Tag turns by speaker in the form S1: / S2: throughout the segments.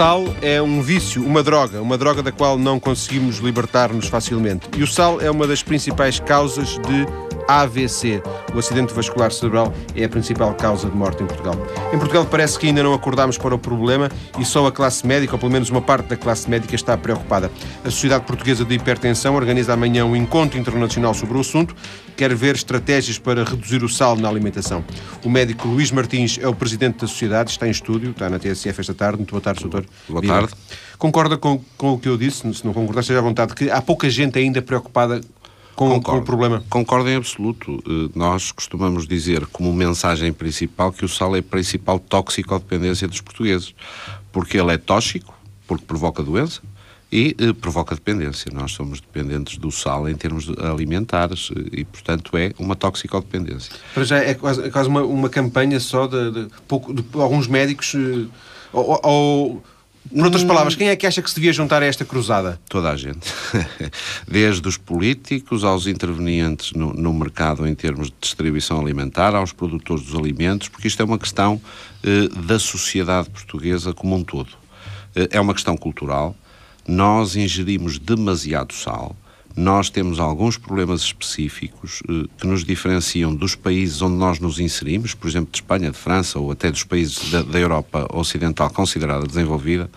S1: sal é um vício, uma droga, uma droga da qual não conseguimos libertar-nos facilmente. E o sal é uma das principais causas de AVC. O acidente vascular cerebral é a principal causa de morte em Portugal. Em Portugal parece que ainda não acordámos para o problema e só a classe médica, ou pelo menos uma parte da classe médica, está preocupada. A Sociedade Portuguesa de Hipertensão organiza amanhã um encontro internacional sobre o assunto. Quer ver estratégias para reduzir o sal na alimentação. O médico Luís Martins é o presidente da sociedade, está em estúdio, está na TSF esta tarde. Muito boa tarde, doutor.
S2: Boa tarde.
S1: Concorda com, com o que eu disse? Se não concordar, esteja à vontade, que há pouca gente ainda preocupada com, com, o problema.
S2: Concordo em absoluto. Eh, nós costumamos dizer como mensagem principal que o sal é a principal toxicodependência dos portugueses, porque ele é tóxico, porque provoca doença, e eh, provoca dependência. Nós somos dependentes do sal em termos alimentares eh, e, portanto, é uma toxicodependência.
S1: Para já é quase, é quase uma, uma campanha só de, de, pouco, de alguns médicos eh, ou, ou por outras palavras, quem é que acha que se devia juntar a esta cruzada?
S2: Toda a gente. Desde os políticos aos intervenientes no, no, mercado em termos de distribuição alimentar, aos produtores dos alimentos, porque isto é uma questão eh, da sociedade portuguesa como um todo. Eh, é uma questão cultural. Nós ingerimos demasiado sal nós temos alguns problemas específicos eh, que nos diferenciam dos países onde nós nos inserimos, por exemplo, de Espanha, de França ou até dos países da, da Europa Ocidental considerada desenvolvida.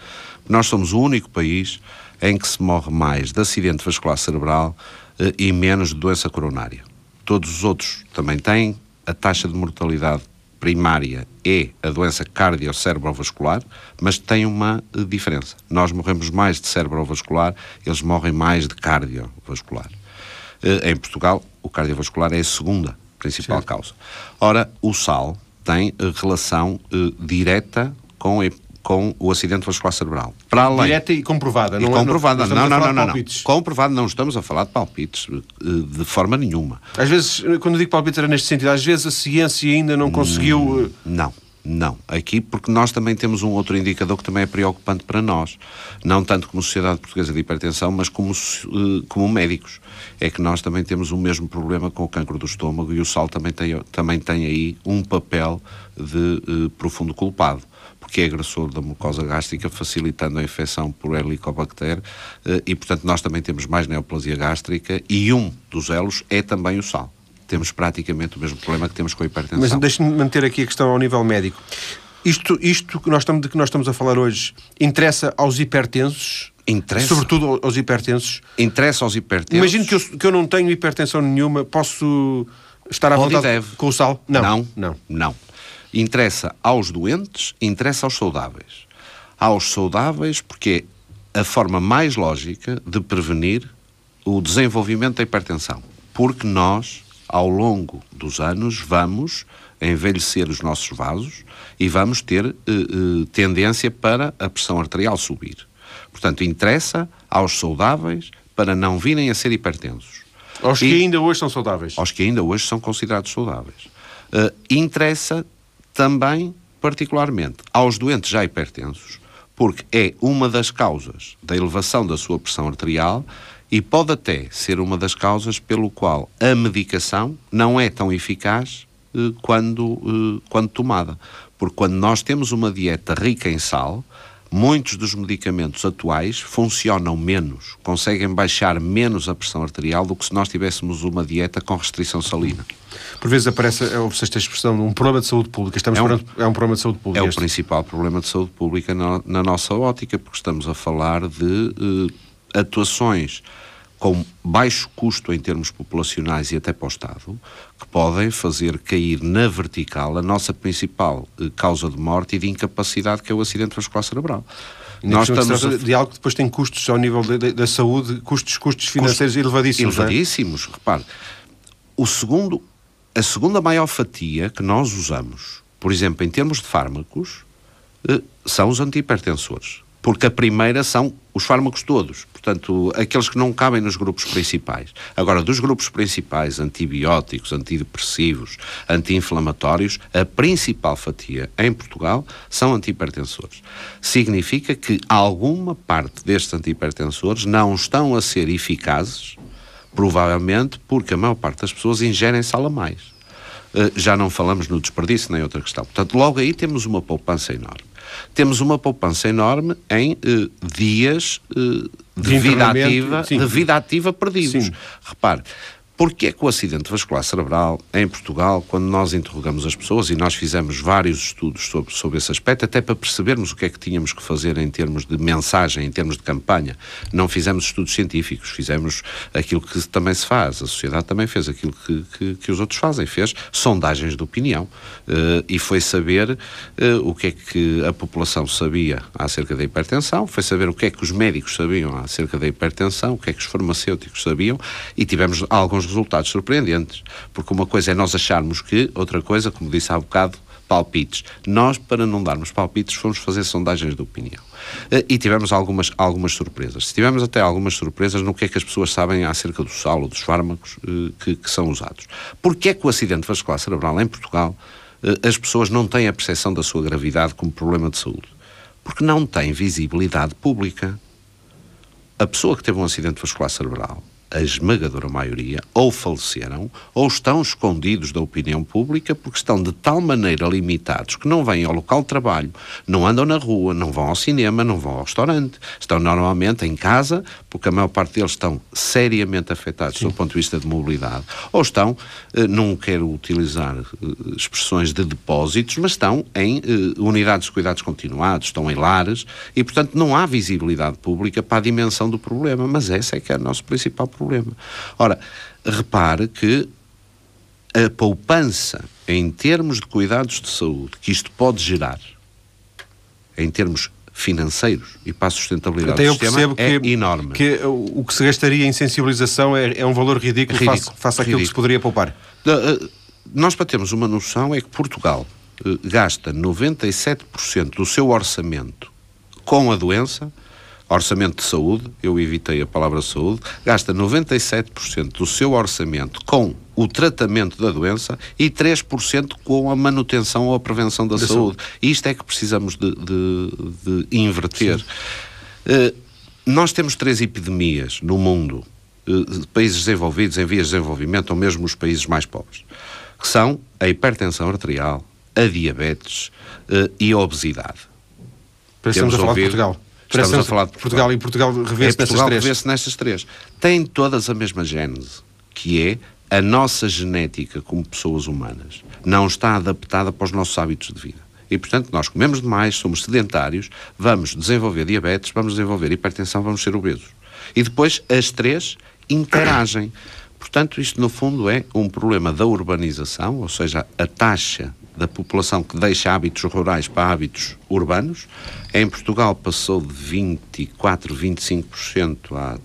S2: Nós somos o único país em que se morre mais de acidente vascular cerebral eh, e menos de doença coronária. Todos os outros também têm. A taxa de mortalidade primária é a doença cardiocérebrovascular, mas tem uma eh, diferença. Nós morremos mais de cerebrovascular, eles morrem mais de cardiovascular. Eh, em Portugal, o cardiovascular é a segunda principal causa. Ora, o sal tem eh, relação direta com com o acidente vascular cerebral.
S1: Para além... Direta e comprovada.
S2: Não, e é- comprovada. Não, não, não, não, não. Comprovado, não estamos a falar de palpites, eh, de forma nenhuma.
S1: Às vezes, quando digo palpites era neste sentido, às vezes a ciência ainda não conseguiu... Hum,
S2: não. Não, aqui porque nós também temos um outro indicador que também é preocupante para nós, não tanto como Sociedade Portuguesa de Hipertensão, mas como, eh, como médicos. É que nós também temos o mesmo problema com o cancro do estômago e o sal também tem, também tem aí um papel de uh, profundo culpado porque é agressor da mucosa gástrica, facilitando a infecção por Helicobacter, eh, e portanto nós também temos mais neoplasia gástrica, e um dos elos é também o sal. Temos praticamente o mesmo problema que temos com a hipertensão.
S1: Mas deixe-me manter aqui a questão ao nível médico. Isto, isto que nós estamos, de que nós estamos a falar hoje interessa aos hipertensos?
S2: Interessa.
S1: Sobretudo aos hipertensos?
S2: Interessa aos hipertensos.
S1: Imagino que eu, que eu não tenho hipertensão nenhuma, posso estar à Pode vontade com o sal?
S2: Não. Não. Não. não interessa aos doentes, interessa aos saudáveis. Aos saudáveis, porque é a forma mais lógica de prevenir o desenvolvimento da hipertensão. Porque nós, ao longo dos anos, vamos envelhecer os nossos vasos e vamos ter uh, uh, tendência para a pressão arterial subir. Portanto, interessa aos saudáveis para não virem a ser hipertensos.
S1: Aos e, que ainda hoje são saudáveis.
S2: Aos que ainda hoje são considerados saudáveis. Uh, interessa também, particularmente, aos doentes já hipertensos, porque é uma das causas da elevação da sua pressão arterial e pode até ser uma das causas pelo qual a medicação não é tão eficaz eh, quando, eh, quando tomada. Porque quando nós temos uma dieta rica em sal, muitos dos medicamentos atuais funcionam menos, conseguem baixar menos a pressão arterial do que se nós tivéssemos uma dieta com restrição salina.
S1: Por vezes aparece, é, ouve-se esta expressão, um problema de saúde pública. Estamos é um, perante, é um problema de saúde pública.
S2: É este. o principal problema de saúde pública na, na, nossa ótica, porque estamos a falar de uh, atuações com baixo custo em termos populacionais e até para o Estado, que podem fazer cair na vertical a nossa principal uh, causa de morte e de incapacidade, que é o acidente vascular cerebral.
S1: Nós estamos a... de algo que depois tem custos ao nível da saúde, custos, custos financeiros Custo, elevadíssimos.
S2: É? Elevadíssimos, é? repare. O segundo, a segunda maior fatia que nós usamos, por exemplo, em termos de fármacos, eh, são os antihipertensores. Porque a primeira são os fármacos todos, portanto, aqueles que não cabem nos grupos principais. Agora, dos grupos principais, antibióticos, antidepressivos, anti-inflamatórios, a principal fatia em Portugal são antihipertensores. Significa que alguma parte destes antihipertensores não estão a ser eficazes Provavelmente porque a maior parte das pessoas ingerem sal a mais. Uh, já não falamos no desperdício nem outra questão. Portanto, logo aí temos uma poupança enorme. Temos uma poupança enorme em uh, dias uh, de, de vida ativa, de vida ativa perdidos. Sim. Repare, Porquê é que o acidente vascular cerebral em Portugal, quando nós interrogamos as pessoas, e nós fizemos vários estudos sobre, sobre esse aspecto, até para percebermos o que é que tínhamos que fazer em termos de mensagem, em termos de campanha, não fizemos estudos científicos, fizemos aquilo que também se faz, a sociedade também fez aquilo que, que, que os outros fazem, fez sondagens de opinião uh, e foi saber uh, o que é que a população sabia acerca da hipertensão, foi saber o que é que os médicos sabiam acerca da hipertensão, o que é que os farmacêuticos sabiam e tivemos alguns resultados surpreendentes. Porque uma coisa é nós acharmos que, outra coisa, como disse há bocado, palpites. Nós, para não darmos palpites, fomos fazer sondagens de opinião. Eh, e tivemos algumas, algumas surpresas. Tivemos até algumas surpresas no que é que as pessoas sabem acerca do sal ou dos fármacos eh, que, que são usados. Porquê é que o acidente vascular cerebral em Portugal eh, as pessoas não têm a percepção da sua gravidade como problema de saúde? Porque não tem visibilidade pública. A pessoa que teve um acidente vascular cerebral a esmagadora maioria, ou faleceram, ou estão escondidos da opinião pública porque estão de tal maneira limitados que não vêm ao local de trabalho, não andam na rua, não vão ao cinema, não vão ao restaurante, estão normalmente em casa, porque a maior parte deles estão seriamente afetados Sim. do ponto de vista de mobilidade, ou estão, eh, não quero utilizar eh, expressões de depósitos, mas estão em eh, unidades de cuidados continuados, estão em lares, e portanto não há visibilidade pública para a dimensão do problema, mas essa é que é o nosso principal problema problema. Ora, repare que a poupança em termos de cuidados de saúde que isto pode gerar, em termos financeiros e para a sustentabilidade
S1: Até
S2: do
S1: eu sistema
S2: é
S1: que,
S2: enorme.
S1: que o que se gastaria em sensibilização é, é um valor ridículo, ridículo face, face àquilo ridículo. que se poderia poupar.
S2: Eh, nós, para termos uma noção, é que Portugal gasta 97% do seu orçamento com a doença orçamento de saúde, eu evitei a palavra saúde, gasta 97% do seu orçamento com o tratamento da doença e 3% com a manutenção ou a prevenção da, da saúde. saúde. Isto é que precisamos de, de, de inverter. Uh, nós temos três epidemias no mundo, uh, países desenvolvidos, em vias de desenvolvimento, ou mesmo os países mais pobres, que são a hipertensão arterial, a diabetes uh, e a obesidade.
S1: Estamos a falar de Portugal. Estamos a falar de Portugal. Portugal e Portugal revê-se é, nestas três.
S2: revê-se nestas três. Têm todas a mesma gênese, que é a nossa genética como pessoas humanas não está adaptada para os nossos hábitos de vida. E, portanto, nós comemos demais, somos sedentários, vamos desenvolver diabetes, vamos desenvolver hipertensão, vamos ser obesos. E depois as três interagem. Portanto, isto no fundo é um problema da urbanização, ou seja, a taxa da população que deixa hábitos rurais para hábitos urbanos. Em Portugal passou de 24, 25% há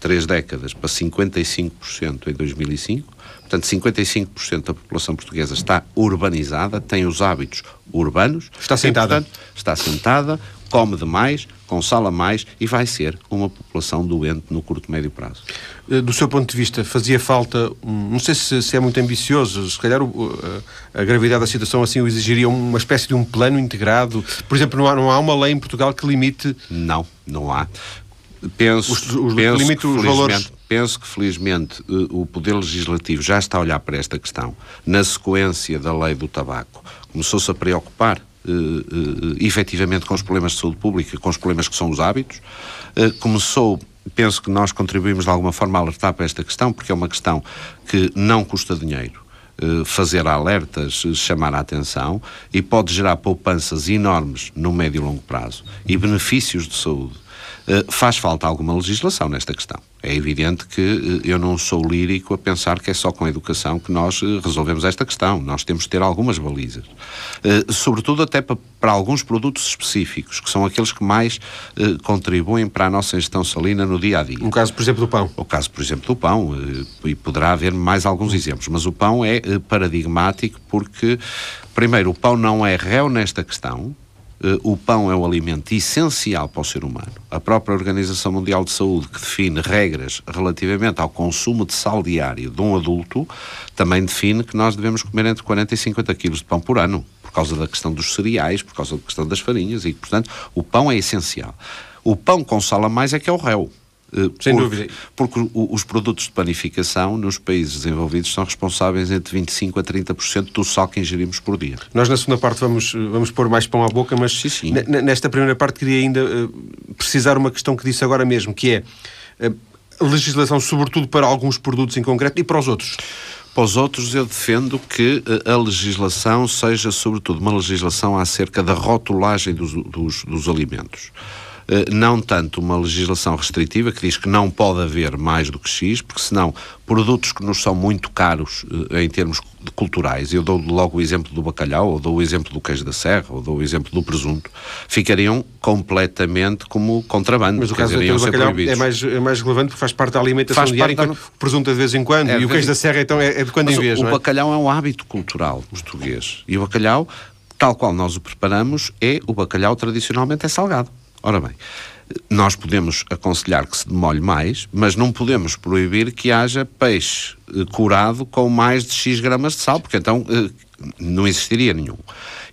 S2: três décadas para 55% em 2005. Portanto, 55% da população portuguesa está urbanizada, tem os hábitos urbanos.
S1: Está sentada.
S2: Portanto, está sentada, come demais, consala mais e vai ser uma população doente no curto médio prazo.
S1: Eh, do seu ponto de vista, fazia falta, não sei se, se é muito ambicioso, se calhar o, a, a, gravidade da situação assim o exigiria uma espécie de um plano integrado. Por exemplo, não há, não há uma lei em Portugal que limite.
S2: Não, não há. Penso, os, os, penso, limite que, os valores. penso que, felizmente, eh, o Poder Legislativo já está a olhar para esta questão. Na sequência da lei do tabaco, começou-se a preocupar Uh, efetivamente com os problemas de saúde pública, com os problemas que são os hábitos. Uh, começou, penso que nós contribuímos de alguma forma a alertar para esta questão, porque é uma questão que não custa dinheiro. Fazer alertas, chamar a atenção e pode gerar poupanças enormes no médio e longo prazo e benefícios de saúde faz falta alguma legislação nesta questão. É evidente que eh, eu não sou lírico a pensar que é só com a educação que nós eh, resolvemos esta questão. Nós temos de ter algumas balizas. Sobretudo até para, alguns produtos específicos, que são aqueles que mais contribuem para a nossa ingestão salina no dia a dia.
S1: O caso, por exemplo, do pão.
S2: O caso, por exemplo, do pão. E poderá haver mais alguns exemplos. Mas o pão é paradigmático porque, primeiro, o pão não é réu nesta questão eh, o pão é um alimento essencial para o ser humano. A própria Organização Mundial de Saúde, que define regras relativamente ao consumo de sal diário de um adulto, também define que nós devemos comer entre 40 e 50 quilos de pão por ano, por causa da questão dos cereais, por causa da questão das farinhas, e, portanto, o pão é essencial. O pão com sal a mais é que é o réu.
S1: Sem
S2: porque,
S1: dúvida.
S2: Porque os produtos de panificação nos países desenvolvidos são responsáveis entre 25% a 30% do sal que ingerimos por dia.
S1: Nós na segunda parte vamos, vamos pôr mais pão à boca, mas
S2: sim, sim.
S1: nesta primeira parte queria ainda uh, precisar uma questão que disse agora mesmo, que é uh, legislação sobretudo para alguns produtos em concreto e para os outros.
S2: Para os outros, eu defendo que a legislação seja, sobretudo, uma legislação acerca da rotulagem dos, dos, dos alimentos. Eh, não tanto uma legislação restritiva que diz que não pode haver mais do que X, porque senão produtos que nos são muito caros eh, em termos culturais, eu dou logo o exemplo do bacalhau, ou dou o exemplo do queijo da serra, ou dou o exemplo do presunto, ficariam completamente como contrabando.
S1: Mas o caso do bacalhau é mais, é mais relevante porque faz parte da alimentação faz diária, da... o presunto é de vez em quando, é, e o queijo da serra então é, é de quando em vez,
S2: o,
S1: o
S2: é? bacalhau é um hábito cultural português, e o bacalhau, tal qual nós o preparamos, é o bacalhau tradicionalmente é salgado. Ora bem, nós podemos aconselhar que se demolhe mais, mas não podemos proibir que haja peixe eh, curado com mais de X gramas de sal, porque então eh, não existiria nenhum.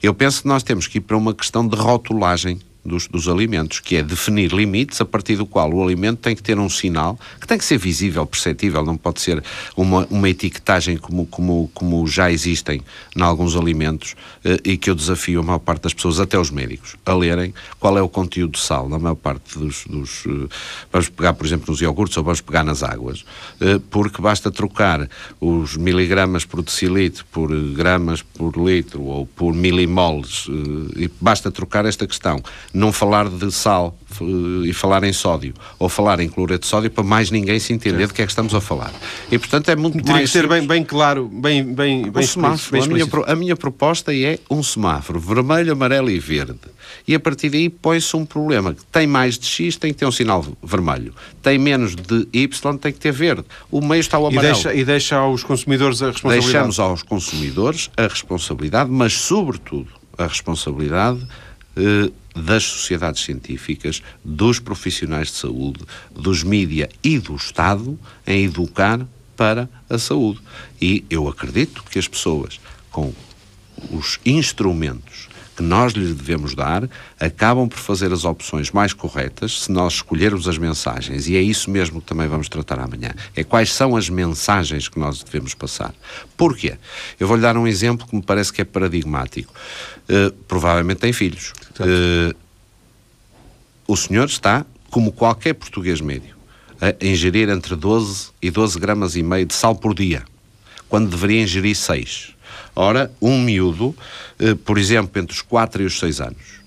S2: Eu penso que nós temos que ir para uma questão de rotulagem dos, dos, alimentos, que é definir limites a partir do qual o alimento tem que ter um sinal que tem que ser visível, perceptível, não pode ser uma, uma etiquetagem como, como, como já existem em alguns alimentos eh, e que eu desafio a maior parte das pessoas, até os médicos, a lerem qual é o conteúdo de sal na maior parte dos. dos eh, vamos pegar, por exemplo, nos iogurtes ou vamos pegar nas águas, eh, porque basta trocar os miligramas por decilitro por gramas por litro ou por milimoles, e basta trocar esta questão não falar de sal e falar em sódio, ou falar em cloreto de sódio para mais ninguém se entender de que é que estamos a falar. E, portanto, é muito
S1: Teria
S2: mais...
S1: que ser bem, bem claro, bem, bem, bem,
S2: semáforo.
S1: bem
S2: a, minha, a minha proposta é um semáforo vermelho, amarelo e verde. E a partir daí põe-se um problema. Tem mais de X, tem que ter um sinal vermelho. Tem menos de Y, tem que ter verde. O meio está o amarelo.
S1: E deixa, e deixa aos consumidores a responsabilidade.
S2: Deixamos aos consumidores a responsabilidade, mas, sobretudo, a responsabilidade das sociedades científicas, dos profissionais de saúde, dos mídia e do Estado em educar para a saúde. E eu acredito que as pessoas, com os instrumentos que nós lhes devemos dar, acabam por fazer as opções mais corretas se nós escolhermos as mensagens. E é isso mesmo que também vamos tratar amanhã. É quais são as mensagens que nós devemos passar. Porquê? Eu vou-lhe dar um exemplo que me parece que é paradigmático. Uh, provavelmente tem filhos. Uh, o senhor está, como qualquer português médio, a ingerir entre 12 e 12 gramas e meio de sal por dia, quando deveria ingerir 6. Ora, um miúdo, eh, por exemplo, entre os 4 e os 6 anos,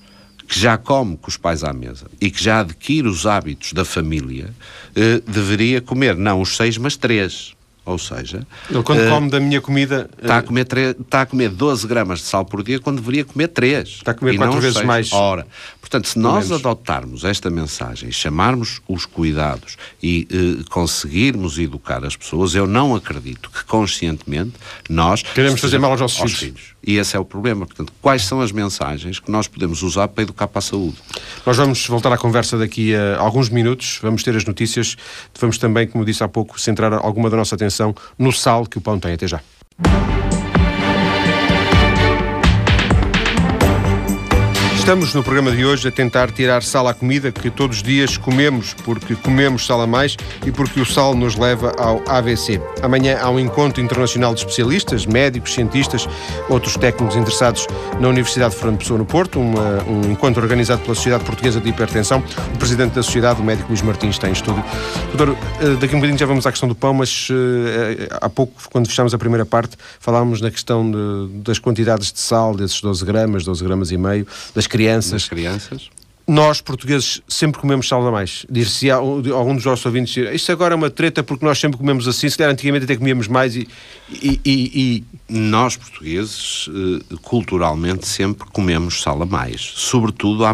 S2: que já come com os pais à mesa e que já adquire os hábitos da família, eh, deveria comer não os 6, mas 3. Ou seja,
S1: ele quando uh, come da minha comida
S2: está a, comer está a comer 12 gramas de sal por dia quando deveria comer 3.
S1: Está a comer 4 vezes 6. mais.
S2: Ora, portanto, se nós menos. adotarmos esta mensagem, chamarmos os cuidados e uh, conseguirmos educar as pessoas, eu não acredito que conscientemente nós
S1: queremos fazer mal aos nossos filhos. filhos.
S2: E esse é o problema. Portanto, quais são as mensagens que nós podemos usar para educar para a saúde?
S1: Nós vamos voltar à conversa daqui a alguns minutos, vamos ter as notícias, vamos também, como disse há pouco, centrar alguma da nossa atenção no sal que o pão tem. Até já. Estamos no programa de hoje a tentar tirar sal à comida que todos os dias comemos, porque comemos sal a mais e porque o sal nos leva ao AVC. Amanhã há um encontro internacional de especialistas, médicos, cientistas, outros técnicos interessados na Universidade de Fernando Pessoa no Porto, uma, um encontro organizado pela Sociedade Portuguesa de Hipertensão. O presidente da Sociedade, o médico Luís Martins, está em estúdio. Doutor, eh, daqui a um bocadinho já vamos à questão do pão, mas uh, há pouco, quando fechámos a primeira parte, falámos na questão de, das quantidades de sal, desses 12 gramas, 12 gramas e meio, das crianças.
S2: crianças.
S1: Nós, portugueses, sempre comemos sal a mais. Dir-se algum dos nossos ouvintes, isto agora é uma treta porque nós sempre comemos assim, se calhar antigamente até comíamos mais e... e, e,
S2: e... Nós, portugueses, eh, culturalmente sempre comemos sal a mais. Sobretudo à,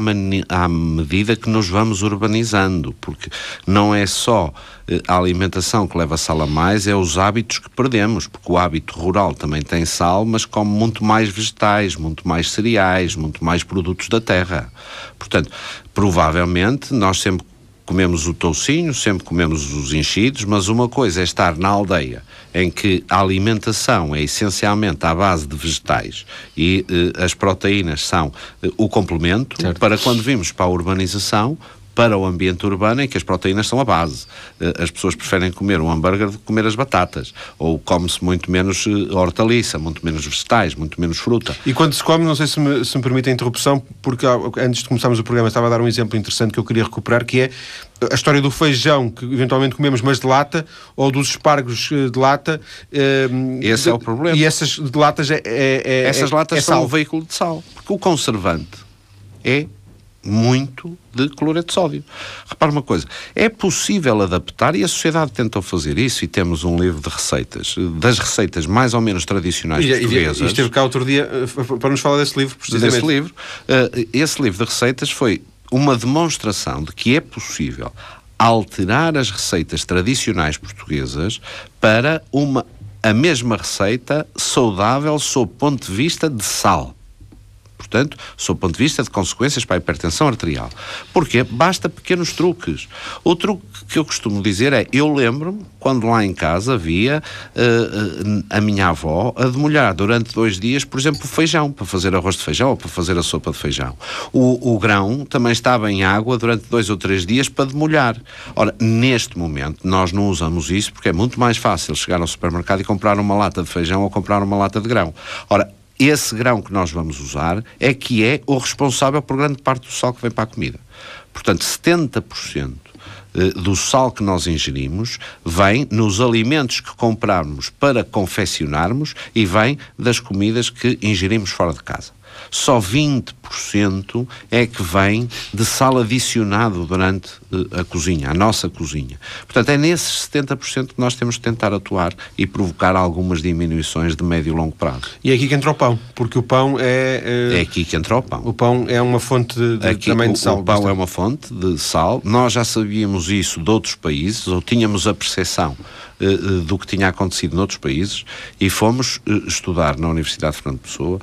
S2: à medida que nos vamos urbanizando, porque não é só eh, a alimentação que leva sal a mais é os hábitos que perdemos, porque o hábito rural também tem sal, mas come muito mais vegetais, muito mais cereais, muito mais produtos da terra. Portanto, provavelmente nós sempre comemos o toucinho, sempre comemos os enchidos, mas uma coisa é estar na aldeia em que a alimentação é essencialmente à base de vegetais e eh, as proteínas são eh, o complemento, certo. para quando vimos para a urbanização para o ambiente urbano em que as proteínas são a base. Uh, as pessoas preferem comer um hambúrguer do que comer as batatas. Ou come-se muito menos uh, hortaliça, muito menos vegetais, muito menos fruta.
S1: E quando se come, não sei se me, se me permite a interrupção, porque antes de começarmos o programa estava a dar um exemplo interessante que eu queria recuperar, que é a história do feijão que eventualmente comemos, mas de lata, ou dos espargos de lata.
S2: Esse
S1: de,
S2: é o problema.
S1: E essas de latas é. é, é
S2: Essas
S1: é,
S2: latas
S1: é
S2: são
S1: sal.
S2: um veículo de sal. Porque o conservante é muito de cloreto de sódio. Repara uma coisa, é possível adaptar e a sociedade tentou fazer isso e temos um livro de receitas, das receitas mais ou menos tradicionais
S1: E, e,
S2: portuguesas.
S1: e esteve cá outro dia uh, para nos falar desse livro, precisamente.
S2: Desse livro. Uh, esse livro de receitas foi uma demonstração de que é possível alterar as receitas tradicionais portuguesas para uma a mesma receita saudável sob o ponto de vista de sal. Portanto, sob o ponto de vista de consequências para a hipertensão arterial. Porque basta pequenos truques. O truque que eu costumo dizer é: eu lembro-me quando lá em casa havia uh, uh, a minha avó a demolhar durante dois dias, por exemplo, feijão, para fazer arroz de feijão ou para fazer a sopa de feijão. O, o grão também estava em água durante dois ou três dias para demolhar. Ora, neste momento, nós não usamos isso porque é muito mais fácil chegar ao supermercado e comprar uma lata de feijão ou comprar uma lata de grão. Ora, esse grão que nós vamos usar é que é o responsável por grande parte do sal que vem para a comida. Portanto, 70% do sal que nós ingerimos vem nos alimentos que comprarmos para confeccionarmos e vem das comidas que ingerimos fora de casa. Só 20% é que vem de sal adicionado durante uh, a cozinha, a nossa cozinha. Portanto, é nesses 70% que nós temos que tentar atuar e provocar algumas diminuições de médio e longo prazo.
S1: E é aqui que entra o pão, porque o pão é.
S2: Uh, é aqui que entra o pão.
S1: O pão é uma fonte de,
S2: aqui,
S1: também
S2: o,
S1: de sal.
S2: O pão bastante. é uma fonte de sal. Nós já sabíamos isso de outros países, ou tínhamos a percepção do que tinha acontecido noutros países, e fomos estudar na Universidade de Fernando Pessoa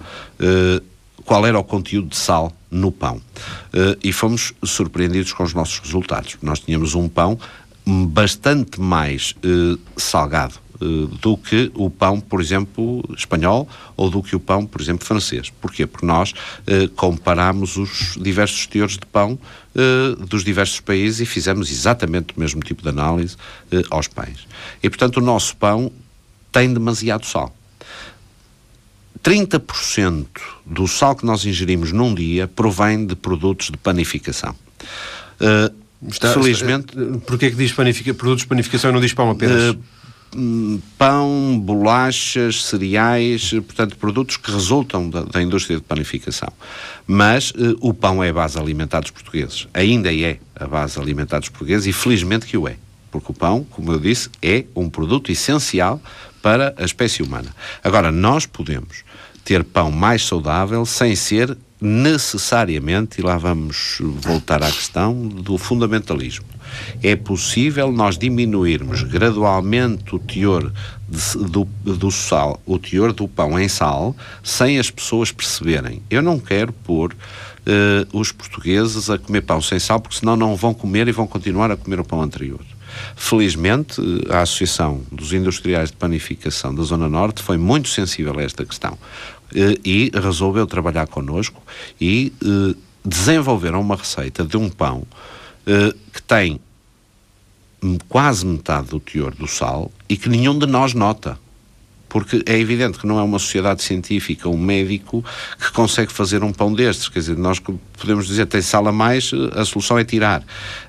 S2: qual era o conteúdo de sal no pão. E fomos surpreendidos com os nossos resultados. Nós tínhamos um pão bastante mais salgado do que o pão, por exemplo, espanhol ou do que o pão, por exemplo, francês. Porquê? Porque nós comparámos os diversos teores de pão dos diversos países e fizemos exatamente o mesmo tipo de análise aos pães. E, portanto, o nosso pão tem demasiado sal. 30% do sal que nós ingerimos num dia provém de produtos de panificação. Uh,
S1: Está, felizmente. Porquê é que diz panifica, produtos de panificação e não diz pão apenas?
S2: Uh, pão, bolachas, cereais, portanto, produtos que resultam da, da indústria de panificação. Mas uh, o pão é a base alimentar dos portugueses. Ainda é a base alimentar dos portugueses e felizmente que o é. Porque o pão, como eu disse, é um produto essencial para a espécie humana. Agora, nós podemos ter pão mais saudável sem ser necessariamente, e lá vamos voltar à questão do fundamentalismo. É possível nós diminuirmos gradualmente o teor de, do, do sal, o teor do pão em sal, sem as pessoas perceberem. Eu não quero pôr uh, os portugueses a comer pão sem sal, porque senão não vão comer e vão continuar a comer o pão anterior. Felizmente, a Associação dos Industriais de Panificação da Zona Norte foi muito sensível a esta questão e resolveu trabalhar connosco e desenvolveram uma receita de um pão que tem quase metade do teor do sal e que nenhum de nós nota porque é evidente que não é uma sociedade científica, um médico que consegue fazer um pão destes. Quer dizer, nós podemos dizer tem sal a mais, a solução é tirar.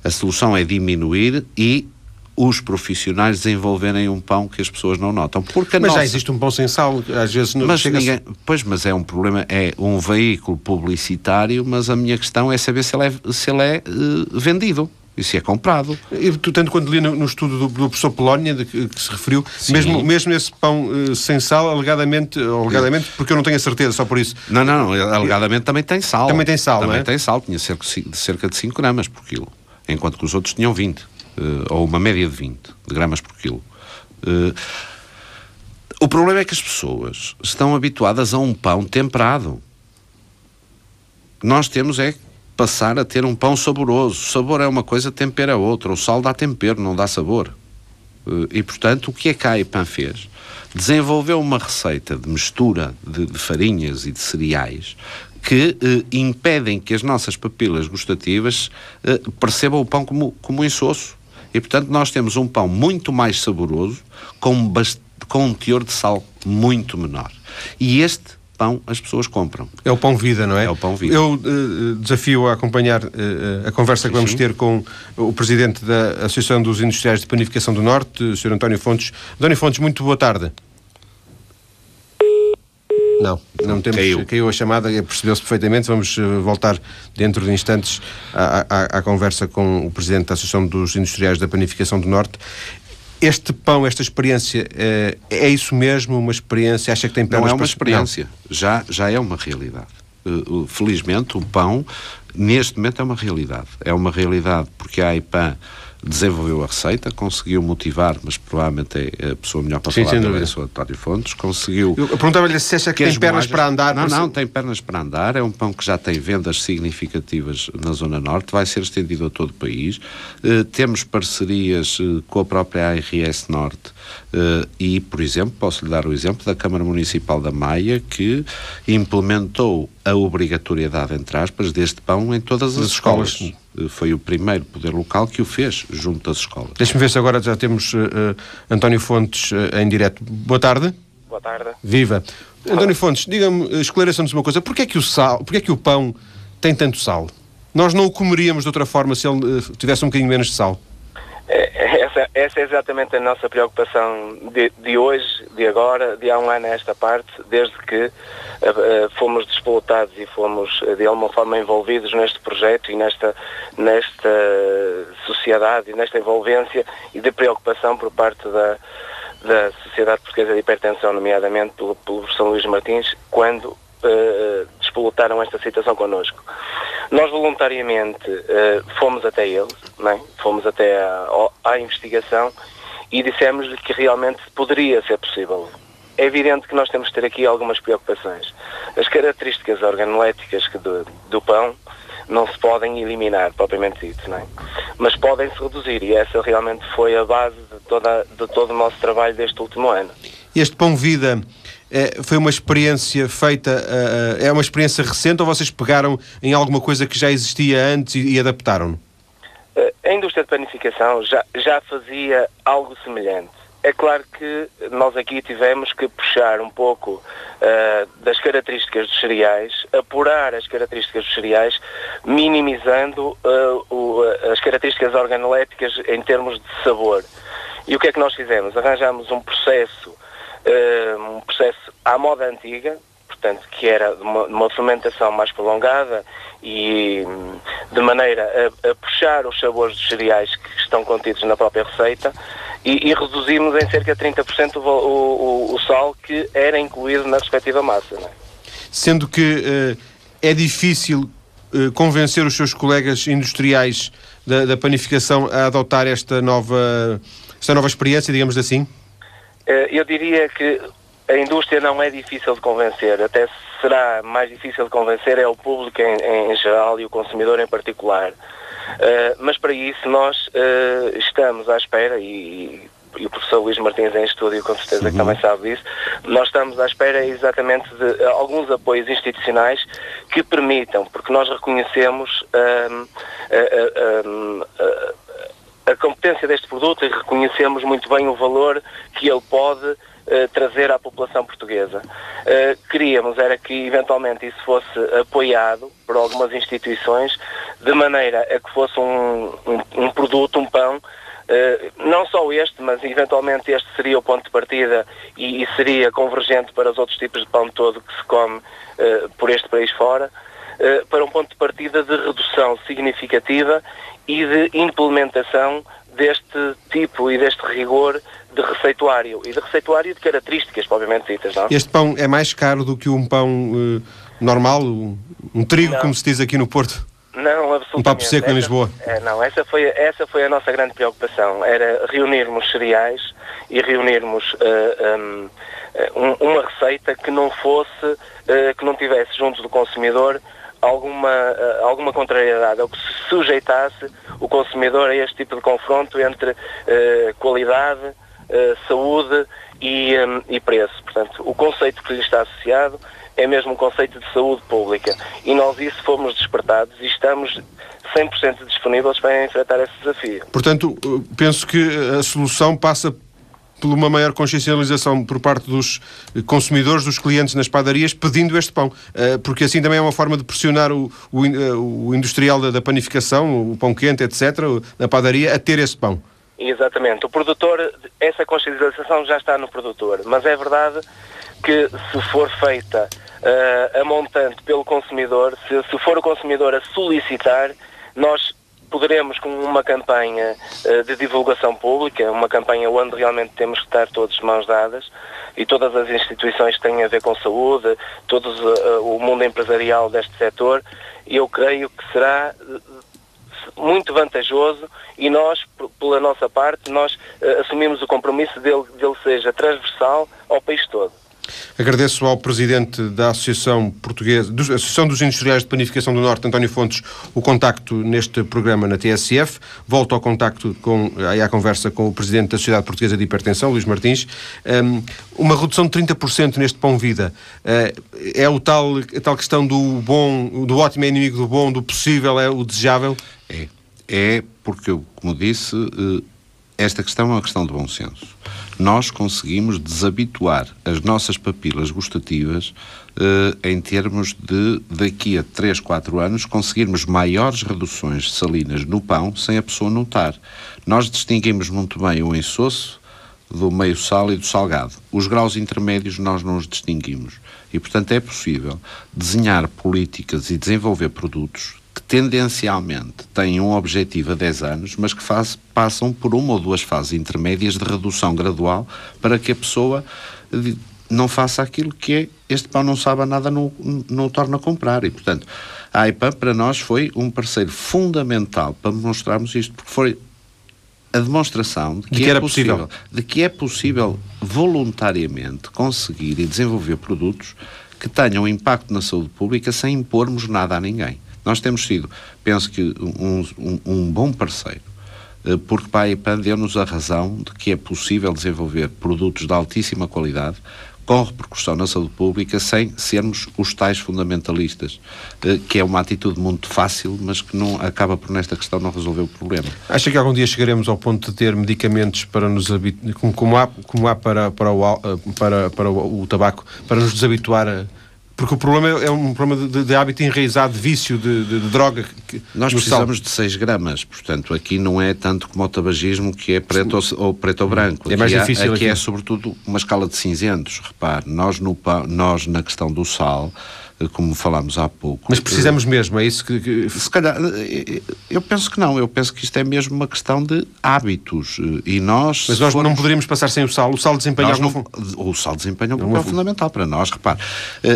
S2: A solução é diminuir e os profissionais desenvolverem um pão que as pessoas não notam. Porque
S1: mas
S2: nossa...
S1: já existe um pão sem sal, às vezes não
S2: mas
S1: chega
S2: ninguém... Pois, mas é um problema, é um veículo publicitário, mas a minha questão é saber se ele é, se ele é uh, vendido. E se é comprado.
S1: E, tanto quando li no, no estudo do, do professor Polónia, de que, que se referiu, mesmo, mesmo esse pão uh, sem sal, alegadamente, alegadamente, porque eu não tenho a certeza, só por isso.
S2: Não, não, não, alegadamente também tem sal.
S1: Também tem sal,
S2: Também
S1: é?
S2: tem sal, tinha cerca de, cerca de 5 gramas por quilo, enquanto que os outros tinham 20, uh, ou uma média de 20 de gramas por quilo. Uh, o problema é que as pessoas estão habituadas a um pão temperado. Nós temos é passar a ter um pão saboroso. O sabor é uma coisa, tempero é outra. O sal dá tempero, não dá sabor. E, portanto, o que é que a IPAN fez? desenvolveu uma receita de mistura de, de farinhas e de cereais que eh, impedem que as nossas papilas gustativas eh, percebam o pão como, como um insosso. E, portanto, nós temos um pão muito mais saboroso, com, com um teor de sal muito menor. E este pão as pessoas compram.
S1: É o pão vida, não é?
S2: É o pão vida.
S1: Eu uh, desafio a acompanhar uh, a conversa que vamos sim. ter com o presidente da Associação dos Industriais de Panificação do Norte, o Sr. António Fontes. António Fontes, muito boa tarde. Não, não temos. Caiu, caiu a chamada, percebeu-se perfeitamente. Vamos voltar dentro de instantes à, à, à, conversa com o Presidente da Associação dos Industriais da Panificação do Norte. Este pão, esta experiência, é, é isso mesmo? Uma experiência? Acha que tem
S2: pernas Não é uma experiência, já, já é uma realidade. Uh, felizmente, o pão, neste momento, é uma realidade. É uma realidade porque a AIPAN desenvolveu a receita, conseguiu motivar, mas provavelmente é a pessoa melhor para sim, falar também, o António Fontes, conseguiu...
S1: Eu perguntava-lhe se acha que, que tem pernas para andar.
S2: Não, não, tem pernas para andar, é um pão que já tem vendas significativas na Zona Norte, vai ser estendido a todo o país. Uh, temos parcerias uh, com a própria ARS Norte uh, e, por exemplo, posso-lhe dar o exemplo da Câmara Municipal da Maia, que implementou a obrigatoriedade, entre aspas, deste pão em todas as, as escolas. escolas foi o primeiro poder local que o fez junto às escolas.
S1: Deixe-me ver se agora já temos uh, uh, António Fontes uh, em direto. Boa tarde.
S3: Boa tarde.
S1: Viva. António Fontes, diga-me, esclareça-nos uma coisa. Porquê é que o sal, porquê é que o pão tem tanto sal? Nós não o comeríamos de outra forma se ele tivesse um bocadinho menos de sal.
S3: É, essa, essa, é exatamente a nossa preocupação de, de, hoje, de agora, de há um ano a esta parte, desde que uh, uh, fomos despolutados e fomos uh, de alguma forma envolvidos neste projeto e nesta, nesta sociedade e nesta envolvência e de preocupação por parte da, da Sociedade Portuguesa de Hipertensão, nomeadamente pelo, pelo professor Luís Martins, quando despolutaram esta situação connosco. Nós voluntariamente uh, fomos até eles, é? fomos até à, à investigação e dissemos-lhe que realmente poderia ser possível. É evidente que nós temos que ter aqui algumas preocupações. As características organoléticas do, do pão não se podem eliminar, propriamente dito, não é? mas podem-se reduzir e essa realmente foi a base de, toda, de todo o nosso trabalho deste último ano.
S1: Este Pão Vida é, foi uma experiência feita, uh, é uma experiência recente ou vocês pegaram em alguma coisa que já existia antes e, e adaptaram?
S3: Uh, a indústria de panificação já, já fazia algo semelhante. É claro que nós aqui tivemos que puxar um pouco uh, das características dos cereais, apurar as características dos cereais, minimizando o, as características organoléticas em termos de sabor. E o que é que nós fizemos? Arranjamos um processo um processo à moda antiga, portanto, que era de uma, uma, fermentação mais prolongada e de maneira a, a, puxar os sabores dos cereais que estão contidos na própria receita e, e reduzimos em cerca de 30% o, o, o, sal que era incluído na respectiva massa. É?
S1: Sendo que uh, é difícil uh, convencer os seus colegas industriais da, da panificação a adotar esta nova, esta nova experiência, digamos assim?
S3: Eh, eu diria que a indústria não é difícil de convencer, até será mais difícil de convencer é o público em, em geral e o consumidor em particular. Uh, mas para isso nós uh, estamos à espera e, e, o professor Luís Martins em estúdio com certeza que também sabe disso, nós estamos à espera exatamente de alguns apoios institucionais que permitam, porque nós reconhecemos uh, a competência deste produto e reconhecemos muito bem o valor que ele pode uh, trazer à população portuguesa. Uh, queríamos era que eventualmente isso fosse apoiado por algumas instituições de maneira a que fosse um, um, um produto, um pão, Uh, não só este, mas eventualmente este seria o ponto de partida e, e seria convergente para os outros tipos de pão todo que se come uh, por este país fora, para um ponto de partida de redução significativa e de implementação deste tipo e deste rigor de receituário e de receituário de características, obviamente ditas, não?
S1: Este pão é mais caro do que um pão uh, normal, um, um trigo, não. como se diz aqui no Porto?
S3: Não, absolutamente.
S1: Um papo seco essa, em Lisboa?
S3: É, não, essa foi, essa foi a nossa grande preocupação, era reunirmos cereais e reunirmos uh, um, uma receita que não fosse, uh, que não tivesse junto do consumidor alguma, uh, alguma contrariedade, ou que se sujeitasse o consumidor a este tipo de confronto entre uh, qualidade, saúde e, um, e preço. Portanto, o conceito que lhe está associado é mesmo um conceito de saúde pública. E nós isso fomos despertados e estamos 100% disponíveis para enfrentar esse desafio.
S1: Portanto, penso que a solução passa por uma maior consciencialização por parte dos consumidores, dos clientes nas padarias, pedindo este pão. Eh, porque assim também é uma forma de pressionar o, o, eh, o industrial da, da, panificação, o pão quente, etc., na padaria, a ter esse pão.
S3: Exatamente. O produtor, essa consciencialização já está no produtor, mas é verdade que se for feita uh, a montante pelo consumidor, se, se for o consumidor a solicitar, nós poderemos, com uma campanha uh, de divulgação pública, uma campanha onde realmente temos que estar todos de mãos dadas e todas as instituições que têm a ver com saúde, todo uh, o mundo empresarial deste setor, eu creio que será muito vantajoso e nós, pela nossa parte, nós assumimos o compromisso dele, dele seja transversal ao país todo.
S1: Agradeço ao Presidente da Associação Portuguesa, da Associação dos Industriais de Planificação do Norte, António Fontes, o contacto neste programa na TSF. Volto ao contacto com, aí à conversa com o Presidente da Sociedade Portuguesa de Hipertensão, Luís Martins. Um, uma redução de 30% neste pão vida uh, é o tal, a tal questão do bom, do ótimo é inimigo do bom, do possível é o desejável?
S2: É. É porque, como disse, eh, esta questão é uma questão de bom senso nós conseguimos desabituar as nossas papilas gustativas uh, em termos de, daqui a 3, 4 anos, conseguirmos maiores reduções salinas no pão sem a pessoa notar. Nós distinguimos muito bem o ensoço do meio sal e do salgado. Os graus intermédios nós não os distinguimos. E, portanto, é possível desenhar políticas e desenvolver produtos que tendencialmente têm um objetivo a 10 anos, mas que faz, passam por uma ou duas fases intermédias de redução gradual para que a pessoa não faça aquilo que é este pão não sabe nada, não, não o torna a comprar. E, portanto, a AIPA para nós foi um parceiro fundamental para mostrarmos isto, porque foi a demonstração de que, de que é possível, possível, de que é possível voluntariamente conseguir e desenvolver produtos que tenham impacto na saúde pública sem impormos nada a ninguém. Nós temos sido, penso que, um, um, um bom parceiro, eh, porque para a IPAN deu-nos a razão de que é possível desenvolver produtos de altíssima qualidade com repercussão na saúde pública sem sermos os tais fundamentalistas, eh, que é uma atitude muito fácil, mas que não acaba por nesta questão não resolver o problema.
S1: Acha que algum dia chegaremos ao ponto de ter medicamentos para nos como há, como há para, para, o, eh, para, para o, o tabaco, para nos desabituar a porque o problema é um problema de, de hábito enraizado, de vício, de, de, de droga.
S2: Que, Nós precisamos sal. de 6 gramas, portanto, aqui não é tanto como o tabagismo que é preto ou, ou preto ou branco.
S1: É mais aqui difícil.
S2: Há, aqui, aqui é sobretudo uma escala de cinzentos. Repare, nós, no, nós na questão do sal como falámos há pouco.
S1: Mas precisamos mesmo, é isso que, que,
S2: Se calhar, eu penso que não, eu penso que isto é mesmo uma questão de hábitos e nós...
S1: Mas nós formos... não poderíamos passar sem o sal, o sal desempenha algum...
S2: não... O sal desempenha um papel fundamental para nós, repare.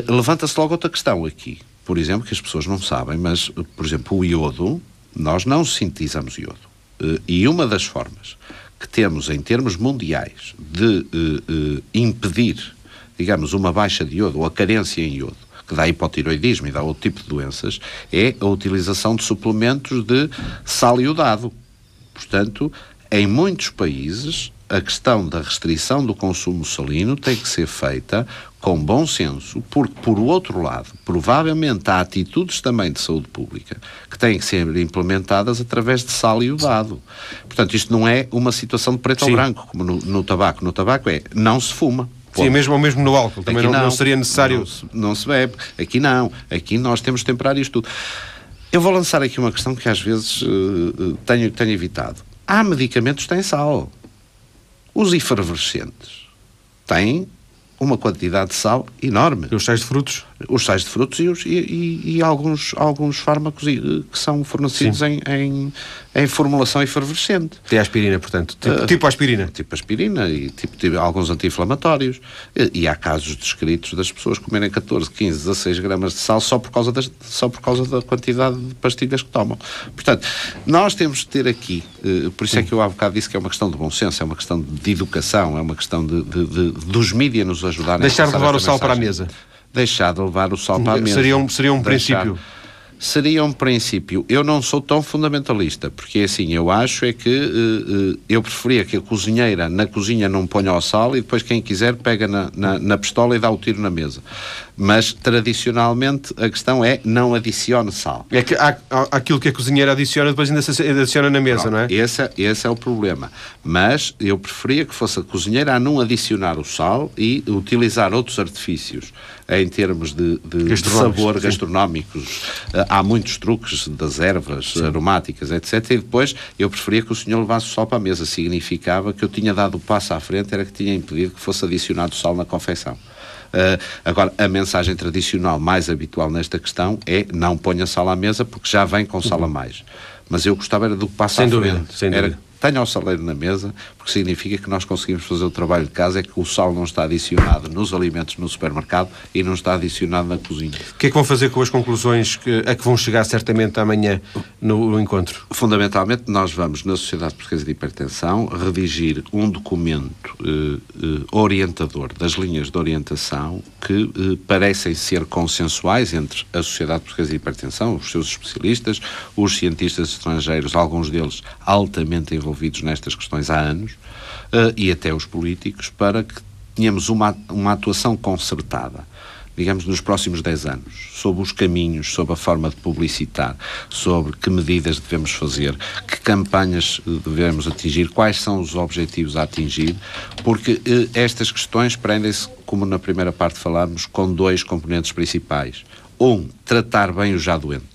S2: Levanta-se logo outra questão aqui, por exemplo, que as pessoas não sabem, mas, por exemplo, o iodo, nós não sintetizamos iodo. E uma das formas que temos em termos mundiais de impedir, digamos, uma baixa de iodo ou a carência em iodo, que dá hipotiroidismo e dá outro tipo de doenças, é a utilização de suplementos de sal iodado. Portanto, em muitos países, a questão da restrição do consumo salino tem que ser feita com bom senso, porque, por outro lado, provavelmente há atitudes também de saúde pública que têm que ser implementadas através de sal iodado. Portanto, isto não é uma situação de preto Sim. ou branco, como no, no tabaco. No tabaco é não se fuma.
S1: Sim, mesmo, mesmo no álcool, também não, não, não, seria necessário.
S2: Não se, não se bebe. Aqui não. Aqui nós temos de temperar isto tudo. Eu vou lançar aqui uma questão que às vezes uh, tenho, tenho evitado. Há medicamentos que têm sal. Os efervescentes têm uma quantidade de sal enorme.
S1: E os sais de frutos?
S2: Os sais de frutos e, os, e, e, e alguns, alguns fármacos que são fornecidos em, em, em, formulação efervescente.
S1: Tem aspirina, portanto. Tipo, uh, tipo aspirina.
S2: Tipo aspirina e tipo, tipo alguns anti-inflamatórios. E, e, há casos descritos das pessoas comerem 14, 15, 16 gramas de sal só por causa, das, só por causa da quantidade de pastilhas que tomam. Portanto, nós temos de ter aqui, uh, por isso é que eu há bocado disse que é uma questão de bom senso, é uma questão de educação, é uma questão de, de, de dos mídias nos ajudarem
S1: Deixar de levar o sal para a mesa.
S2: Deixar de levar o sal para a mesa.
S1: Seria um, seria um princípio.
S2: Seria um princípio. Eu não sou tão fundamentalista, porque assim, eu acho é que uh, uh, eu preferia que a cozinheira na cozinha não ponha o sal e depois quem quiser pega na, na, na, pistola e dá o tiro na mesa. Mas tradicionalmente a questão é não adicione sal.
S1: É que há, há, aquilo que a cozinheira adiciona depois ainda se adiciona na mesa,
S2: Pronto,
S1: não é?
S2: Esse, é, esse é o problema. Mas eu preferia que fosse a cozinheira a não adicionar o sal e utilizar outros artifícios em termos de, de sabor sim. gastronómicos. Uh, há muitos truques das ervas sim. aromáticas, etc. E depois eu preferia que o senhor levasse o sal para a mesa. Significava que eu tinha dado o passo à frente, era que tinha impedido que fosse adicionado sal na confecção. Uh, agora, a mensagem tradicional mais habitual nesta questão é não ponha sal à mesa porque já vem com sal a mais. Mas eu gostava era do passo
S1: sem
S2: à
S1: dúvida,
S2: frente.
S1: Sem dúvida.
S2: Era tenha o saleiro na mesa, porque significa que nós conseguimos fazer o trabalho de casa, é que o sal não está adicionado nos alimentos no supermercado e não está adicionado na cozinha.
S1: O que é que vão fazer com as conclusões que, a que vão chegar certamente amanhã no, no encontro?
S2: Fundamentalmente, nós vamos, na Sociedade Portuguesa de Hipertensão, redigir um documento eh, eh, orientador das linhas de orientação que eh, parecem ser consensuais entre a Sociedade Portuguesa de Hipertensão, os seus especialistas, os cientistas estrangeiros, alguns deles altamente envolvidos envolvidos nestas questões há anos, uh, e até os políticos, para que tenhamos uma, uma atuação concertada digamos, nos próximos 10 anos, sobre os caminhos, sobre a forma de publicitar, sobre que medidas devemos fazer, que campanhas eh, devemos atingir, quais são os objetivos a atingir, porque eh, estas questões prendem-se, como na primeira parte falámos, com dois componentes principais. Um, tratar bem os já doentes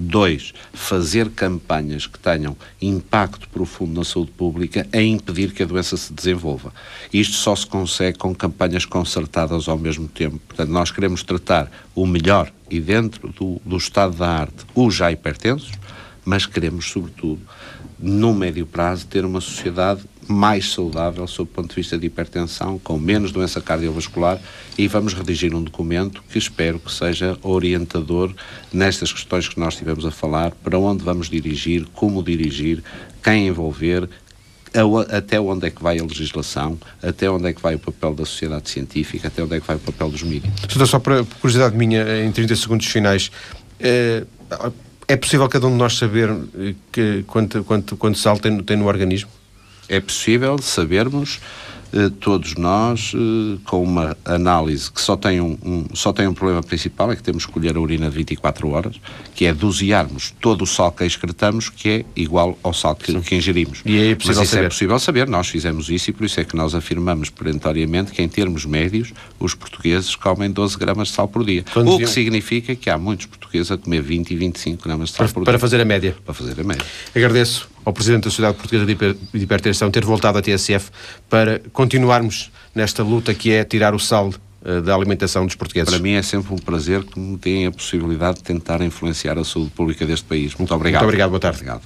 S2: Dois, fazer campanhas que tenham impacto profundo na saúde pública a impedir que a doença se desenvolva. Isto só se consegue com campanhas concertadas ao mesmo tempo. Portanto, nós queremos tratar o melhor e dentro do, do estado da arte os já hipertensos, mas queremos, sobretudo, no médio prazo, ter uma sociedade mais saudável sob o ponto de vista de hipertensão, com menos doença cardiovascular e vamos redigir um documento que espero que seja orientador nestas questões que nós estivemos a falar, para onde vamos dirigir, como dirigir, quem envolver, até onde é que vai a legislação, até onde é que vai o papel da sociedade científica, até onde é que vai o papel dos mídias.
S1: Só para curiosidade minha, em 30 segundos finais, é, é possível cada um de nós saber que, quanto, quanto, quanto sal tem, tem no organismo?
S2: É possível sabermos eh, todos nós, eh, com uma análise que só tem um, um, só tem um problema principal, é que temos que escolher a urina de 24 horas, que é dosearmos todo o sal que excretamos, que é igual ao sal que, que ingerimos.
S1: E é possível
S2: Mas isso
S1: é saber.
S2: é possível saber, nós fizemos isso e por isso é que nós afirmamos perentoriamente que, em termos médios, os portugueses comem 12 gramas de sal por dia. Quando o que significa que há muitos portugueses a comer 20 e 25 gramas de sal
S1: para,
S2: por
S1: para
S2: dia.
S1: Para fazer a média.
S2: Para fazer a média.
S1: Agradeço ao Presidente da Sociedade Portuguesa de, Hiper, de Hipertensão ter voltado à TSF para continuarmos nesta luta que é tirar o sal uh, da alimentação dos portugueses.
S2: Para mim é sempre um prazer que me deem a possibilidade de tentar influenciar a saúde pública deste país. Muito obrigado.
S1: Muito obrigado, boa tarde.
S2: Obrigado.